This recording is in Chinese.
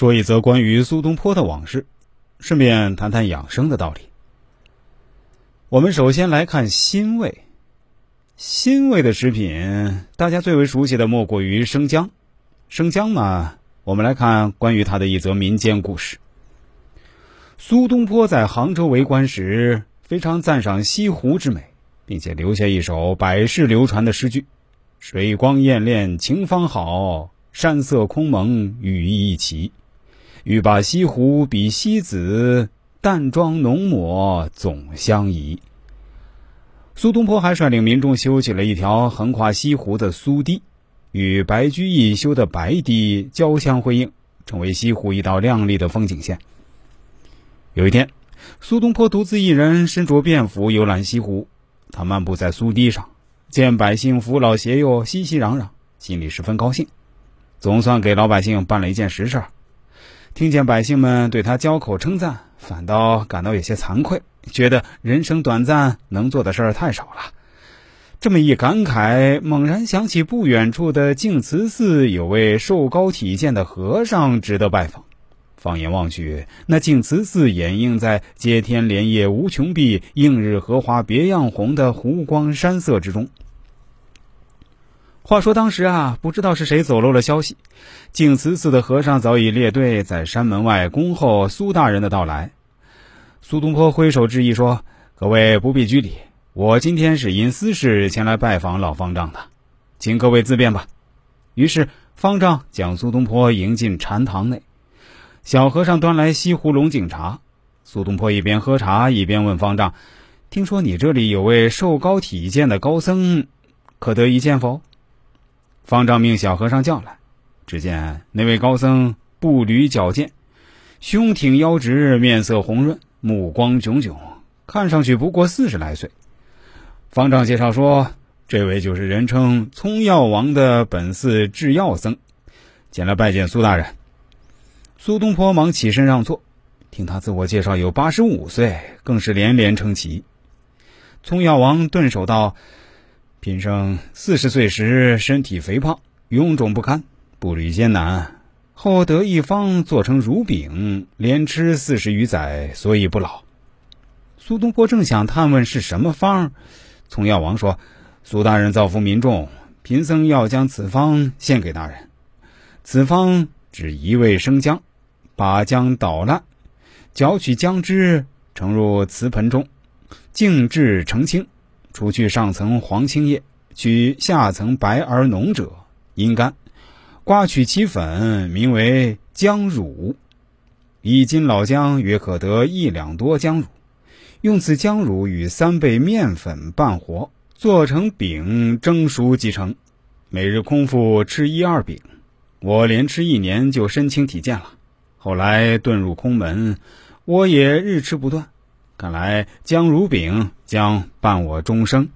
说一则关于苏东坡的往事，顺便谈谈养生的道理。我们首先来看辛味。辛味的食品，大家最为熟悉的莫过于生姜。生姜嘛，我们来看关于它的一则民间故事。苏东坡在杭州为官时，非常赞赏西湖之美，并且留下一首百世流传的诗句：“水光潋滟晴方好，山色空蒙雨亦奇。欲把西湖比西子，淡妆浓抹总相宜。”苏东坡还率领民众修起了一条横跨西湖的苏堤，与白居易修的白堤交相辉映，成为西湖一道亮丽的风景线。有一天，苏东坡独自一人身着便服游览西湖。他漫步在苏堤上，见百姓扶老携幼，熙熙攘攘，心里十分高兴，总算给老百姓办了一件实事儿。听见百姓们对他交口称赞，反倒感到有些惭愧，觉得人生短暂，能做的事儿太少了。这么一感慨，猛然想起不远处的净慈寺有位瘦高体健的和尚值得拜访。放眼望去，那净慈寺掩映在“接天莲叶无穷碧，映日荷花别样红”的湖光山色之中。话说当时啊，不知道是谁走漏了消息，净慈寺的和尚早已列队在山门外恭候苏大人的到来。苏东坡挥手致意说：“各位不必拘礼，我今天是因私事前来拜访老方丈的，请各位自便吧。”于是方丈将苏东坡迎进禅堂内。小和尚端来西湖龙井茶，苏东坡一边喝茶一边问方丈：“听说你这里有位瘦高体健的高僧，可得一见否？”方丈命小和尚叫来。只见那位高僧步履矫健，胸挺腰直，面色红润，目光炯炯，看上去不过四十来岁。方丈介绍说：“这位就是人称葱药王的本寺制药僧，前来拜见苏大人。”苏东坡忙起身让座，听他自我介绍有八十五岁，更是连连称奇。葱药王顿首道：“贫生四十岁时身体肥胖，臃肿不堪，步履艰难，后得一方做成乳饼，连吃四十余载，所以不老。”苏东坡正想探问是什么方，从药王说：“苏大人造福民众，贫僧要将此方献给大人。此方只一味生姜。”把姜捣烂，搅取姜汁，盛入瓷盆中，静置澄清。除去上层黄青叶，取下层白而浓者，阴干。刮取其粉，名为姜乳。一斤老姜约可得一两多姜乳。用此姜乳与三倍面粉拌和，做成饼，蒸熟即成。每日空腹吃一二饼，我连吃一年就身轻体健了。后来遁入空门，我也日吃不断。看来姜如炳将伴我终生。